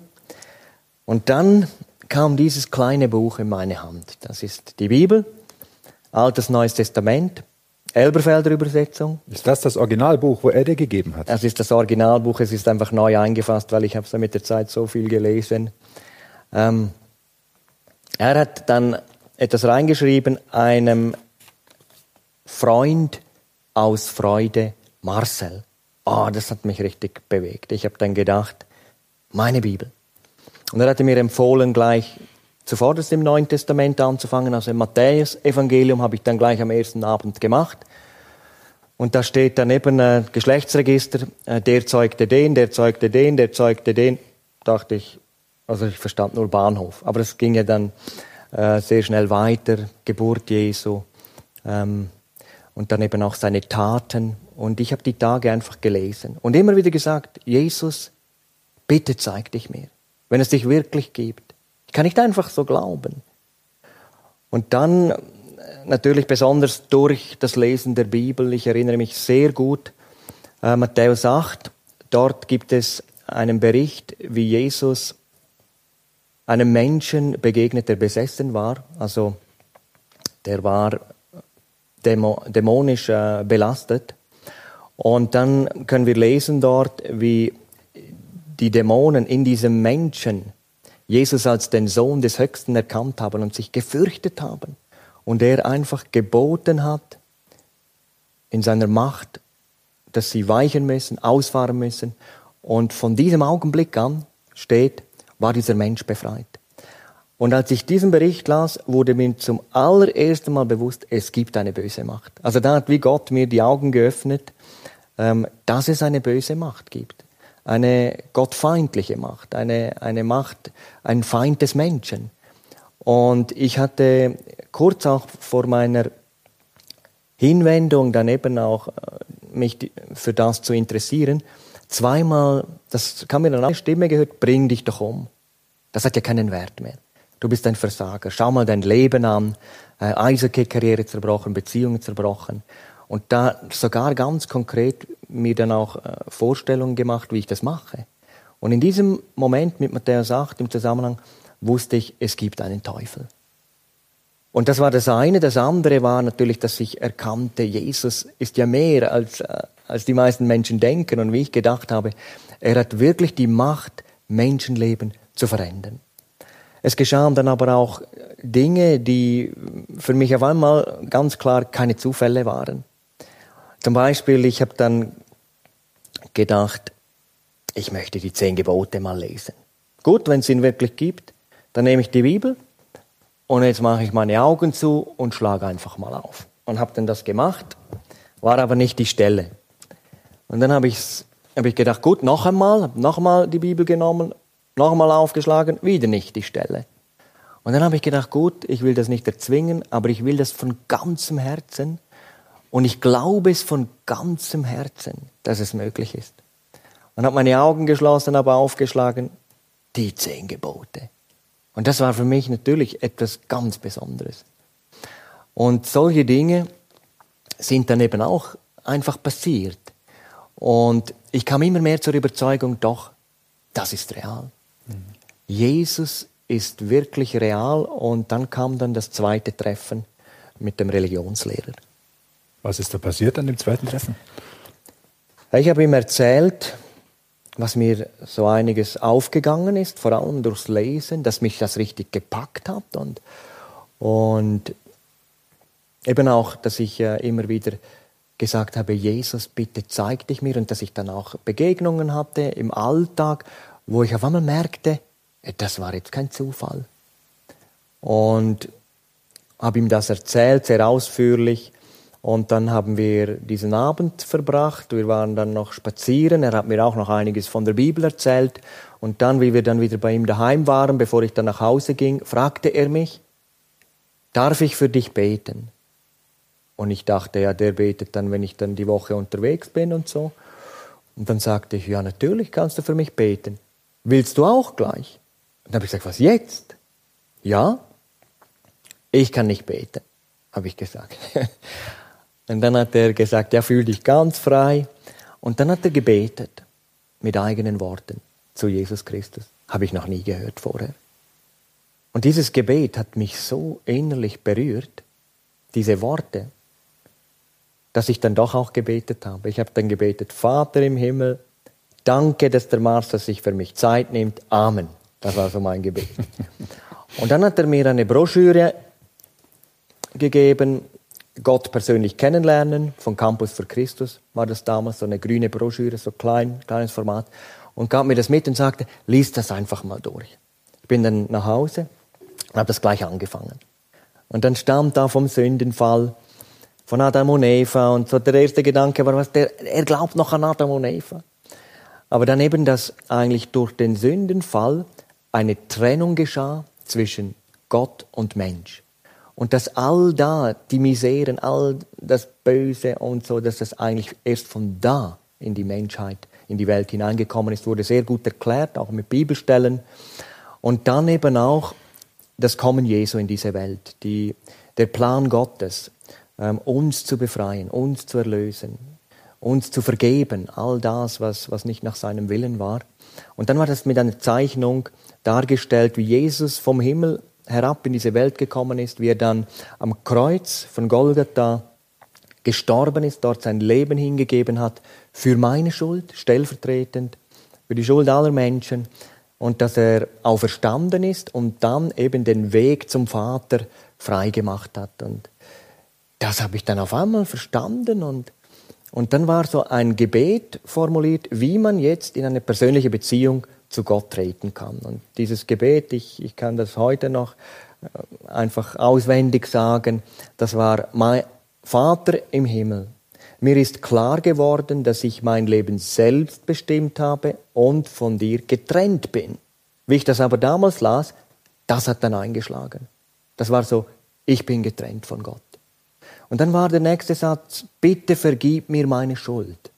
Und dann kam dieses kleine Buch in meine Hand. Das ist die Bibel, Altes Neues Testament, Elberfelder Übersetzung. Ist das das Originalbuch, wo er dir gegeben hat? Das ist das Originalbuch. Es ist einfach neu eingefasst, weil ich habe mit der Zeit so viel gelesen. Ähm, er hat dann etwas reingeschrieben, einem Freund aus Freude, Marcel. Oh, das hat mich richtig bewegt. Ich habe dann gedacht, meine Bibel. Und er hatte mir empfohlen, gleich zuvorderst im Neuen Testament anzufangen. Also im Matthäus-Evangelium habe ich dann gleich am ersten Abend gemacht. Und da steht daneben äh, Geschlechtsregister, äh, der zeugte den, der zeugte den, der zeugte den. Dachte ich, also ich verstand nur Bahnhof. Aber es ging ja dann äh, sehr schnell weiter, Geburt Jesu ähm, und dann eben auch seine Taten. Und ich habe die Tage einfach gelesen und immer wieder gesagt, Jesus, bitte zeig dich mir wenn es dich wirklich gibt. Ich kann nicht einfach so glauben. Und dann natürlich besonders durch das Lesen der Bibel, ich erinnere mich sehr gut, äh, Matthäus 8, dort gibt es einen Bericht, wie Jesus einem Menschen begegnet, der besessen war, also der war dämonisch äh, belastet. Und dann können wir lesen dort, wie die Dämonen in diesem Menschen Jesus als den Sohn des Höchsten erkannt haben und sich gefürchtet haben. Und er einfach geboten hat, in seiner Macht, dass sie weichen müssen, ausfahren müssen. Und von diesem Augenblick an steht, war dieser Mensch befreit. Und als ich diesen Bericht las, wurde mir zum allerersten Mal bewusst, es gibt eine böse Macht. Also da hat wie Gott mir die Augen geöffnet, ähm, dass es eine böse Macht gibt eine gottfeindliche Macht, eine, eine Macht, ein Feind des Menschen. Und ich hatte kurz auch vor meiner Hinwendung daneben auch äh, mich für das zu interessieren, zweimal, das kam mir dann eine Stimme gehört, bring dich doch um. Das hat ja keinen Wert mehr. Du bist ein Versager. Schau mal dein Leben an. Äh, Eishockey-Karriere zerbrochen, Beziehungen zerbrochen. Und da sogar ganz konkret mir dann auch äh, Vorstellungen gemacht, wie ich das mache. Und in diesem Moment mit Matthäus 8 im Zusammenhang wusste ich, es gibt einen Teufel. Und das war das eine. Das andere war natürlich, dass ich erkannte, Jesus ist ja mehr als, äh, als die meisten Menschen denken. Und wie ich gedacht habe, er hat wirklich die Macht, Menschenleben zu verändern. Es geschahen dann aber auch Dinge, die für mich auf einmal ganz klar keine Zufälle waren. Zum Beispiel, ich habe dann gedacht, ich möchte die zehn Gebote mal lesen. Gut, wenn es ihn wirklich gibt, dann nehme ich die Bibel und jetzt mache ich meine Augen zu und schlage einfach mal auf. Und habe dann das gemacht, war aber nicht die Stelle. Und dann habe ich, hab ich gedacht, gut, noch einmal, habe noch einmal die Bibel genommen, noch einmal aufgeschlagen, wieder nicht die Stelle. Und dann habe ich gedacht, gut, ich will das nicht erzwingen, aber ich will das von ganzem Herzen und ich glaube es von ganzem Herzen, dass es möglich ist. Und habe meine Augen geschlossen, aber aufgeschlagen, die zehn Gebote. Und das war für mich natürlich etwas ganz Besonderes. Und solche Dinge sind dann eben auch einfach passiert. Und ich kam immer mehr zur Überzeugung, doch, das ist real. Jesus ist wirklich real und dann kam dann das zweite Treffen mit dem Religionslehrer. Was ist da passiert an dem zweiten Treffen? Ich habe ihm erzählt, was mir so einiges aufgegangen ist, vor allem durchs Lesen, dass mich das richtig gepackt hat und, und eben auch, dass ich äh, immer wieder gesagt habe, Jesus, bitte zeig dich mir und dass ich dann auch Begegnungen hatte im Alltag, wo ich auf einmal merkte, äh, das war jetzt kein Zufall. Und habe ihm das erzählt, sehr ausführlich. Und dann haben wir diesen Abend verbracht. Wir waren dann noch spazieren. Er hat mir auch noch einiges von der Bibel erzählt. Und dann, wie wir dann wieder bei ihm daheim waren, bevor ich dann nach Hause ging, fragte er mich, darf ich für dich beten? Und ich dachte, ja, der betet dann, wenn ich dann die Woche unterwegs bin und so. Und dann sagte ich, ja, natürlich kannst du für mich beten. Willst du auch gleich? Und dann habe ich gesagt, was jetzt? Ja, ich kann nicht beten, habe ich gesagt. Und dann hat er gesagt, ja, fühl dich ganz frei. Und dann hat er gebetet mit eigenen Worten zu Jesus Christus. Habe ich noch nie gehört vorher. Und dieses Gebet hat mich so innerlich berührt, diese Worte, dass ich dann doch auch gebetet habe. Ich habe dann gebetet, Vater im Himmel, danke, dass der Master sich für mich Zeit nimmt. Amen. Das war so mein Gebet. Und dann hat er mir eine Broschüre gegeben, Gott persönlich kennenlernen, von Campus für Christus war das damals, so eine grüne Broschüre, so klein, kleines Format, und gab mir das mit und sagte, lies das einfach mal durch. Ich bin dann nach Hause und habe das gleich angefangen. Und dann stammt da vom Sündenfall von Adam und Eva und so der erste Gedanke war, was der, er glaubt noch an Adam und Eva. Aber dann eben, dass eigentlich durch den Sündenfall eine Trennung geschah zwischen Gott und Mensch. Und dass all da, die Miseren, all das Böse und so, dass das eigentlich erst von da in die Menschheit, in die Welt hineingekommen ist, wurde sehr gut erklärt, auch mit Bibelstellen. Und dann eben auch das Kommen Jesu in diese Welt, die, der Plan Gottes, ähm, uns zu befreien, uns zu erlösen, uns zu vergeben, all das, was, was nicht nach seinem Willen war. Und dann war das mit einer Zeichnung dargestellt, wie Jesus vom Himmel herab in diese Welt gekommen ist, wie er dann am Kreuz von Golgatha gestorben ist, dort sein Leben hingegeben hat für meine Schuld, stellvertretend, für die Schuld aller Menschen und dass er auferstanden ist und dann eben den Weg zum Vater freigemacht hat. Und das habe ich dann auf einmal verstanden und, und dann war so ein Gebet formuliert, wie man jetzt in eine persönliche Beziehung zu Gott treten kann. Und dieses Gebet, ich, ich kann das heute noch äh, einfach auswendig sagen, das war mein Vater im Himmel. Mir ist klar geworden, dass ich mein Leben selbst bestimmt habe und von dir getrennt bin. Wie ich das aber damals las, das hat dann eingeschlagen. Das war so, ich bin getrennt von Gott. Und dann war der nächste Satz, bitte vergib mir meine Schuld.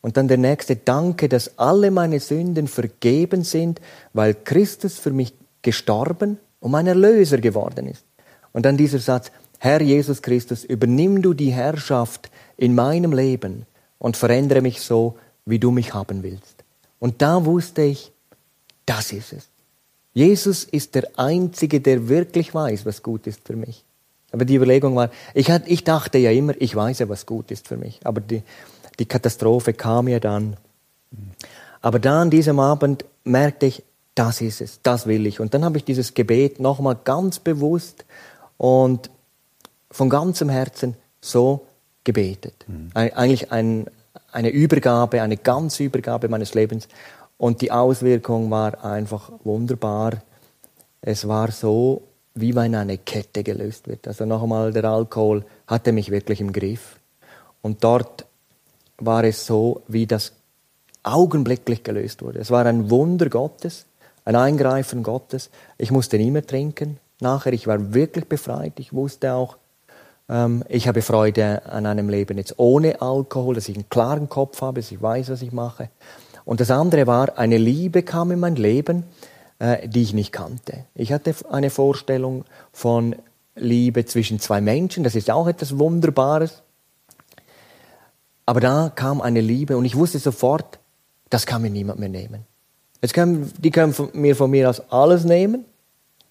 Und dann der nächste, danke, dass alle meine Sünden vergeben sind, weil Christus für mich gestorben und mein Erlöser geworden ist. Und dann dieser Satz, Herr Jesus Christus, übernimm du die Herrschaft in meinem Leben und verändere mich so, wie du mich haben willst. Und da wusste ich, das ist es. Jesus ist der Einzige, der wirklich weiß, was gut ist für mich. Aber die Überlegung war, ich, hat, ich dachte ja immer, ich weiß ja, was gut ist für mich. Aber die, die Katastrophe kam ja dann. Aber da an diesem Abend merkte ich, das ist es, das will ich. Und dann habe ich dieses Gebet nochmal ganz bewusst und von ganzem Herzen so gebetet. Mhm. Eigentlich ein, eine Übergabe, eine ganze Übergabe meines Lebens. Und die Auswirkung war einfach wunderbar. Es war so, wie wenn eine Kette gelöst wird. Also noch einmal, der Alkohol hatte mich wirklich im Griff. Und dort war es so, wie das augenblicklich gelöst wurde. Es war ein Wunder Gottes, ein Eingreifen Gottes. Ich musste nie mehr trinken. Nachher, ich war wirklich befreit. Ich wusste auch, ähm, ich habe Freude an einem Leben jetzt ohne Alkohol, dass ich einen klaren Kopf habe, dass ich weiß, was ich mache. Und das andere war, eine Liebe kam in mein Leben, äh, die ich nicht kannte. Ich hatte eine Vorstellung von Liebe zwischen zwei Menschen, das ist auch etwas Wunderbares. Aber da kam eine Liebe und ich wusste sofort, das kann mir niemand mehr nehmen. Jetzt können, die können von mir von mir aus alles nehmen.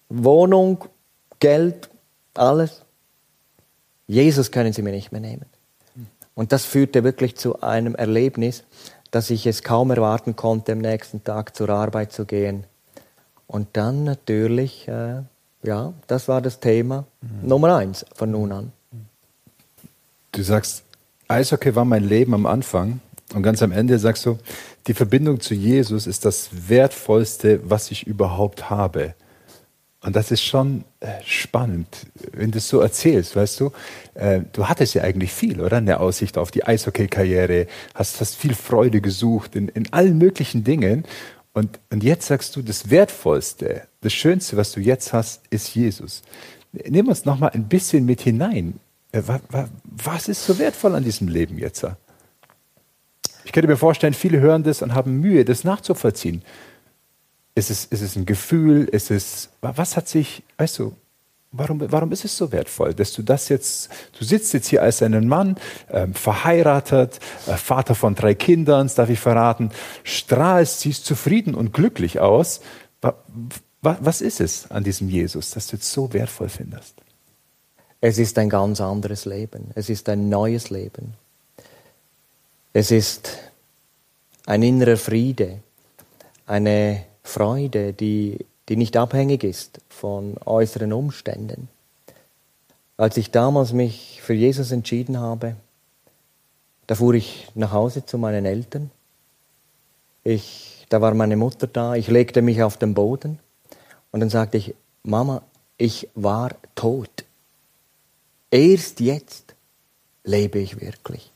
Wohnung, Geld, alles. Jesus können sie mir nicht mehr nehmen. Und das führte wirklich zu einem Erlebnis, dass ich es kaum erwarten konnte, am nächsten Tag zur Arbeit zu gehen. Und dann natürlich, äh, ja, das war das Thema mhm. Nummer eins von nun an. Du sagst, Eishockey war mein Leben am Anfang und ganz am Ende sagst du, die Verbindung zu Jesus ist das Wertvollste, was ich überhaupt habe. Und das ist schon äh, spannend, wenn du es so erzählst, weißt du. Äh, du hattest ja eigentlich viel, oder? Eine Aussicht auf die Eishockey-Karriere, hast, hast viel Freude gesucht in, in allen möglichen Dingen. Und, und jetzt sagst du, das Wertvollste, das Schönste, was du jetzt hast, ist Jesus. Nimm uns noch mal ein bisschen mit hinein. Äh, was ist so wertvoll an diesem Leben jetzt? Ich könnte mir vorstellen, viele hören das und haben Mühe, das nachzuvollziehen. Ist es, ist es ein Gefühl? Ist es, was hat sich, weißt du, warum, warum ist es so wertvoll, dass du das jetzt, du sitzt jetzt hier als einen Mann, äh, verheiratet, äh, Vater von drei Kindern, das darf ich verraten, strahlst, siehst zufrieden und glücklich aus. Was ist es an diesem Jesus, das du jetzt so wertvoll findest? Es ist ein ganz anderes Leben. Es ist ein neues Leben. Es ist ein innerer Friede, eine Freude, die, die nicht abhängig ist von äußeren Umständen. Als ich damals mich für Jesus entschieden habe, da fuhr ich nach Hause zu meinen Eltern. Ich, da war meine Mutter da. Ich legte mich auf den Boden und dann sagte ich, Mama, ich war tot. Erst jetzt lebe ich wirklich.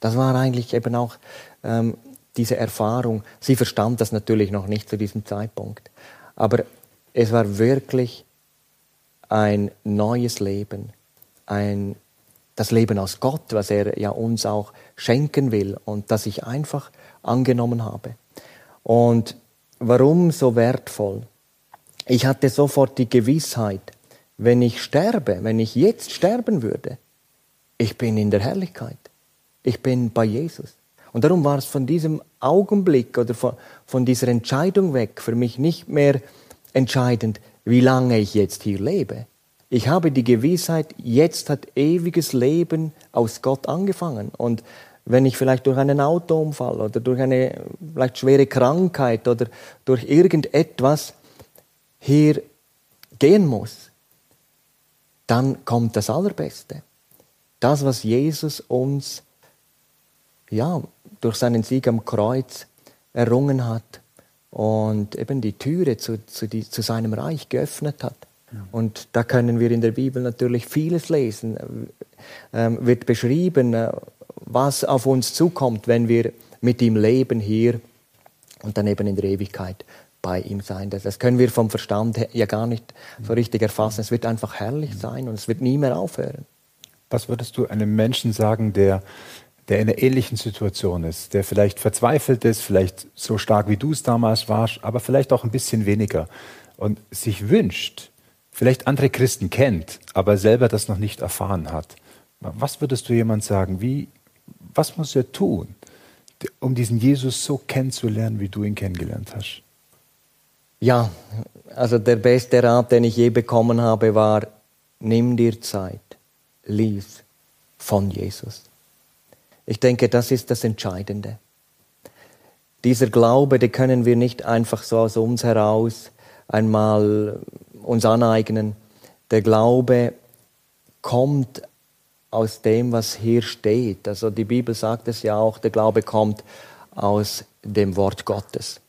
Das war eigentlich eben auch ähm, diese Erfahrung. Sie verstand das natürlich noch nicht zu diesem Zeitpunkt. Aber es war wirklich ein neues Leben, ein, das Leben aus Gott, was er ja uns auch schenken will und das ich einfach angenommen habe. Und warum so wertvoll? Ich hatte sofort die Gewissheit, wenn ich sterbe, wenn ich jetzt sterben würde, ich bin in der Herrlichkeit. Ich bin bei Jesus. Und darum war es von diesem Augenblick oder von, von dieser Entscheidung weg für mich nicht mehr entscheidend, wie lange ich jetzt hier lebe. Ich habe die Gewissheit, jetzt hat ewiges Leben aus Gott angefangen. Und wenn ich vielleicht durch einen Autounfall oder durch eine vielleicht schwere Krankheit oder durch irgendetwas hier gehen muss, dann kommt das Allerbeste. Das, was Jesus uns ja, durch seinen Sieg am Kreuz errungen hat und eben die Türe zu, zu, die, zu seinem Reich geöffnet hat. Ja. Und da können wir in der Bibel natürlich vieles lesen. Ähm, wird beschrieben, äh, was auf uns zukommt, wenn wir mit ihm leben hier und dann eben in der Ewigkeit bei ihm sein. Das, können wir vom Verstand ja gar nicht so richtig erfassen. Es wird einfach herrlich sein und es wird nie mehr aufhören. Was würdest du einem Menschen sagen, der der in einer ähnlichen Situation ist, der vielleicht verzweifelt ist, vielleicht so stark wie du es damals warst, aber vielleicht auch ein bisschen weniger und sich wünscht, vielleicht andere Christen kennt, aber selber das noch nicht erfahren hat. Was würdest du jemand sagen? Wie, was muss er tun, um diesen Jesus so kennenzulernen, wie du ihn kennengelernt hast? Ja, also der beste Rat, den ich je bekommen habe, war, nimm dir Zeit, lies von Jesus. Ich denke, das ist das Entscheidende. Dieser Glaube, den können wir nicht einfach so aus uns heraus einmal uns aneignen. Der Glaube kommt aus dem, was hier steht. Also die Bibel sagt es ja auch, der Glaube kommt aus dem Wort Gottes,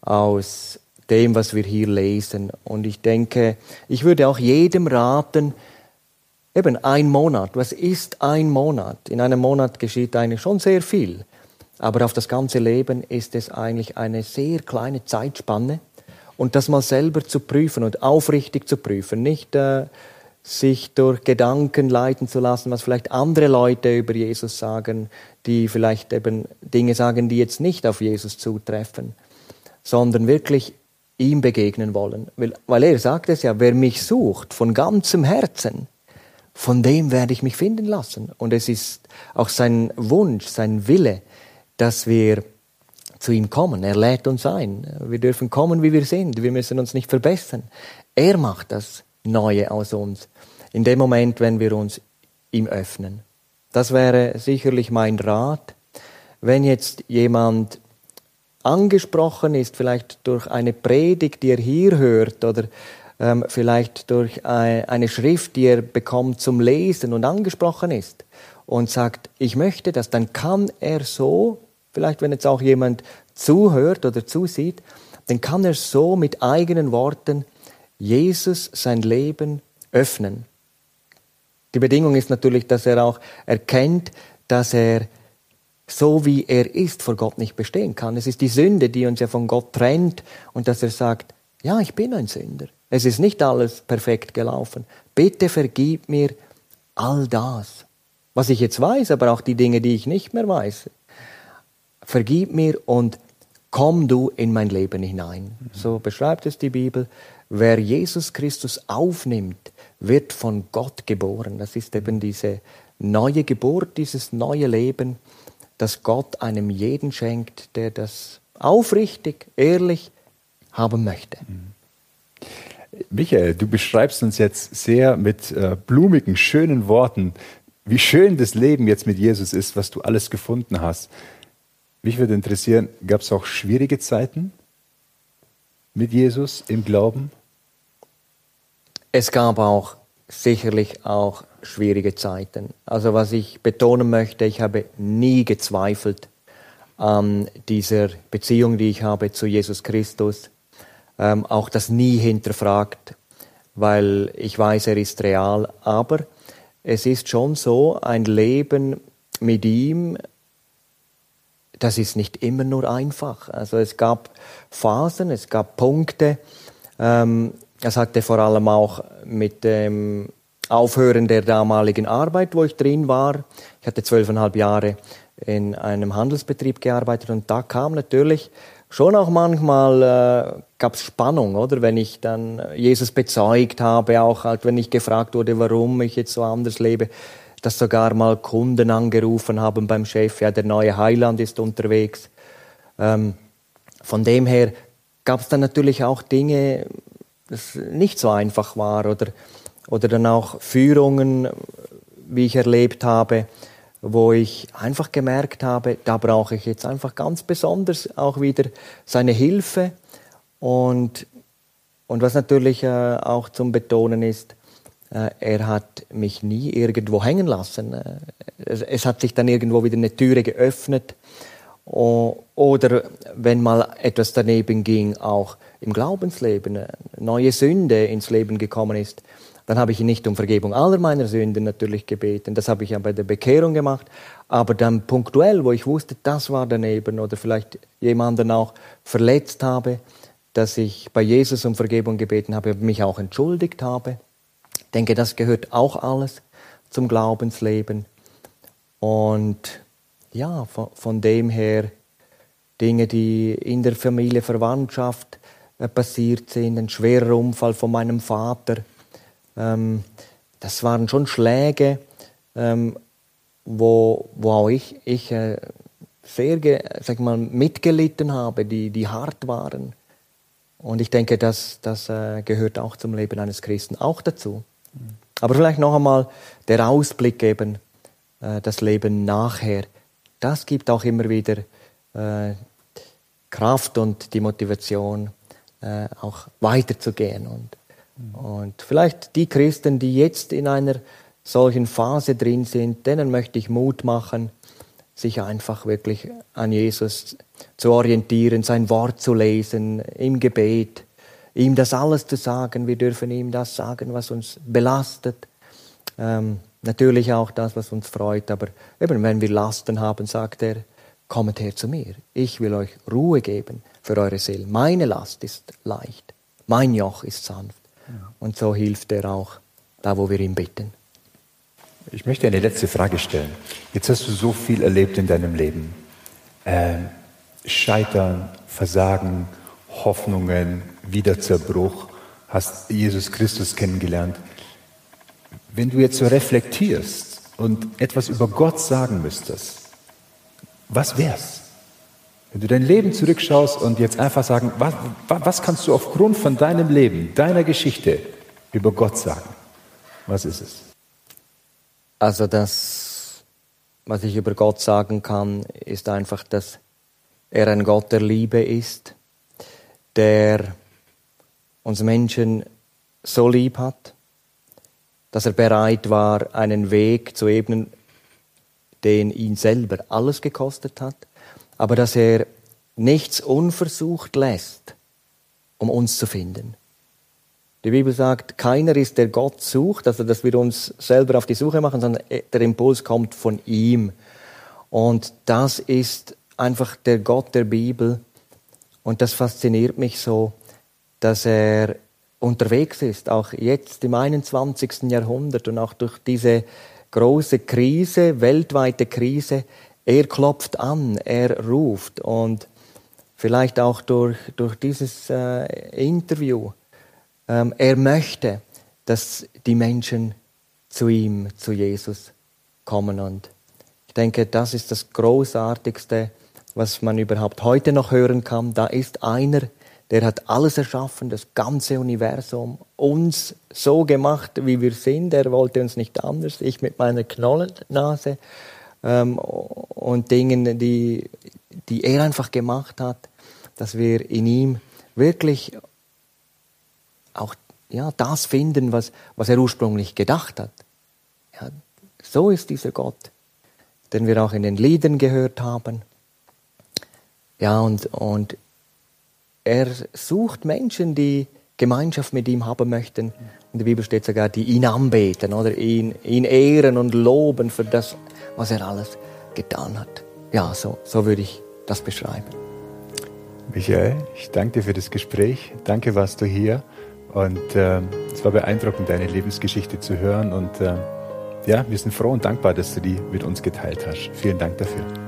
aus dem, was wir hier lesen. Und ich denke, ich würde auch jedem raten, eben ein Monat. Was ist ein Monat? In einem Monat geschieht eigentlich schon sehr viel. Aber auf das ganze Leben ist es eigentlich eine sehr kleine Zeitspanne. Und das mal selber zu prüfen und aufrichtig zu prüfen, nicht äh, sich durch Gedanken leiten zu lassen, was vielleicht andere Leute über Jesus sagen, die vielleicht eben Dinge sagen, die jetzt nicht auf Jesus zutreffen, sondern wirklich ihm begegnen wollen. Weil, weil er sagt es ja, wer mich sucht von ganzem Herzen, von dem werde ich mich finden lassen. Und es ist auch sein Wunsch, sein Wille, dass wir zu ihm kommen. Er lädt uns ein. Wir dürfen kommen, wie wir sind. Wir müssen uns nicht verbessern. Er macht das Neue aus uns. In dem Moment, wenn wir uns ihm öffnen. Das wäre sicherlich mein Rat. Wenn jetzt jemand angesprochen ist, vielleicht durch eine Predigt, die er hier hört oder ähm, vielleicht durch eine Schrift, die er bekommt zum Lesen und angesprochen ist und sagt, ich möchte das, dann kann er so, vielleicht wenn jetzt auch jemand zuhört oder zusieht, dann kann er so mit eigenen Worten Jesus sein Leben öffnen. Die Bedingung ist natürlich, dass er auch erkennt, dass er so wie er ist vor Gott nicht bestehen kann. Es ist die Sünde, die uns ja von Gott trennt und dass er sagt, ja, ich bin ein Sünder. Es ist nicht alles perfekt gelaufen. Bitte vergib mir all das, was ich jetzt weiß, aber auch die Dinge, die ich nicht mehr weiß. Vergib mir und komm du in mein Leben hinein. So beschreibt es die Bibel. Wer Jesus Christus aufnimmt, wird von Gott geboren. Das ist eben diese neue Geburt, dieses neue Leben, das Gott einem jeden schenkt, der das aufrichtig, ehrlich haben möchte. Mhm. Michael, du beschreibst uns jetzt sehr mit äh, blumigen, schönen Worten, wie schön das Leben jetzt mit Jesus ist, was du alles gefunden hast. Mich würde interessieren, gab es auch schwierige Zeiten mit Jesus im Glauben? Es gab auch sicherlich auch schwierige Zeiten. Also was ich betonen möchte, ich habe nie gezweifelt an dieser Beziehung, die ich habe zu Jesus Christus ähm, auch das nie hinterfragt, weil ich weiß, er ist real. Aber es ist schon so, ein Leben mit ihm, das ist nicht immer nur einfach. Also es gab Phasen, es gab Punkte. Ähm, das hatte vor allem auch mit dem Aufhören der damaligen Arbeit, wo ich drin war. Ich hatte zwölfeinhalb Jahre in einem Handelsbetrieb gearbeitet und da kam natürlich schon auch manchmal äh, gab Spannung, oder? Wenn ich dann Jesus bezeugt habe, auch halt, wenn ich gefragt wurde, warum ich jetzt so anders lebe, dass sogar mal Kunden angerufen haben beim Chef, ja, der neue Heiland ist unterwegs. Ähm, von dem her gab es dann natürlich auch Dinge, das nicht so einfach war oder, oder dann auch Führungen, wie ich erlebt habe, wo ich einfach gemerkt habe, da brauche ich jetzt einfach ganz besonders auch wieder seine Hilfe. Und, und was natürlich äh, auch zum Betonen ist, äh, er hat mich nie irgendwo hängen lassen. Äh, es, es, hat sich dann irgendwo wieder eine Türe geöffnet. oder wenn mal etwas daneben ging, auch im Glaubensleben, eine neue Sünde ins Leben gekommen ist, dann habe ich ihn nicht um Vergebung aller meiner Sünden natürlich gebeten. Das habe ich ja bei der Bekehrung gemacht. Aber dann punktuell, wo ich wusste, das war daneben oder vielleicht jemanden auch verletzt habe, dass ich bei Jesus um Vergebung gebeten habe, mich auch entschuldigt habe. Ich denke, das gehört auch alles zum Glaubensleben. Und ja, von, von dem her Dinge, die in der Familie, Verwandtschaft äh, passiert sind, ein schwerer Unfall von meinem Vater, ähm, das waren schon Schläge, ähm, wo, wo auch ich, ich äh, sehr sag mal, mitgelitten habe, die, die hart waren. Und ich denke, das, das äh, gehört auch zum Leben eines Christen auch dazu. Aber vielleicht noch einmal der Ausblick eben, äh, das Leben nachher. Das gibt auch immer wieder äh, Kraft und die Motivation, äh, auch weiterzugehen. Und, mhm. und vielleicht die Christen, die jetzt in einer solchen Phase drin sind, denen möchte ich Mut machen, sich einfach wirklich an Jesus zu orientieren, sein Wort zu lesen, im Gebet, ihm das alles zu sagen. Wir dürfen ihm das sagen, was uns belastet. Ähm, natürlich auch das, was uns freut. Aber eben, wenn wir Lasten haben, sagt er, kommt her zu mir. Ich will euch Ruhe geben für eure Seele. Meine Last ist leicht. Mein Joch ist sanft. Ja. Und so hilft er auch da, wo wir ihn bitten. Ich möchte eine letzte Frage stellen. Jetzt hast du so viel erlebt in deinem Leben. Äh, Scheitern, Versagen, Hoffnungen, Wiederzerbruch, hast Jesus Christus kennengelernt. Wenn du jetzt so reflektierst und etwas über Gott sagen müsstest, was wär's? Wenn du dein Leben zurückschaust und jetzt einfach sagen, was, was kannst du aufgrund von deinem Leben, deiner Geschichte über Gott sagen? Was ist es? Also das, was ich über Gott sagen kann, ist einfach, dass er ein Gott der Liebe ist, der uns Menschen so lieb hat, dass er bereit war, einen Weg zu ebnen, den ihn selber alles gekostet hat, aber dass er nichts unversucht lässt, um uns zu finden. Die Bibel sagt, keiner ist, der Gott sucht, also dass wir uns selber auf die Suche machen, sondern der Impuls kommt von ihm. Und das ist einfach der Gott der Bibel. Und das fasziniert mich so, dass er unterwegs ist, auch jetzt im 21. Jahrhundert und auch durch diese große Krise, weltweite Krise, er klopft an, er ruft und vielleicht auch durch, durch dieses äh, Interview er möchte, dass die Menschen zu ihm, zu Jesus kommen. Und ich denke, das ist das Großartigste, was man überhaupt heute noch hören kann. Da ist einer, der hat alles erschaffen, das ganze Universum, uns so gemacht, wie wir sind. Er wollte uns nicht anders. Ich mit meiner Knollennase ähm, und Dingen, die, die er einfach gemacht hat, dass wir in ihm wirklich auch ja, das finden, was, was er ursprünglich gedacht hat. Ja, so ist dieser Gott, den wir auch in den Liedern gehört haben. Ja, und, und er sucht Menschen, die Gemeinschaft mit ihm haben möchten. In der Bibel steht sogar, die ihn anbeten oder ihn, ihn ehren und loben für das, was er alles getan hat. Ja, so, so würde ich das beschreiben. Michael, ich danke dir für das Gespräch. Danke, warst du hier. Und äh, es war beeindruckend, deine Lebensgeschichte zu hören. Und äh, ja, wir sind froh und dankbar, dass du die mit uns geteilt hast. Vielen Dank dafür.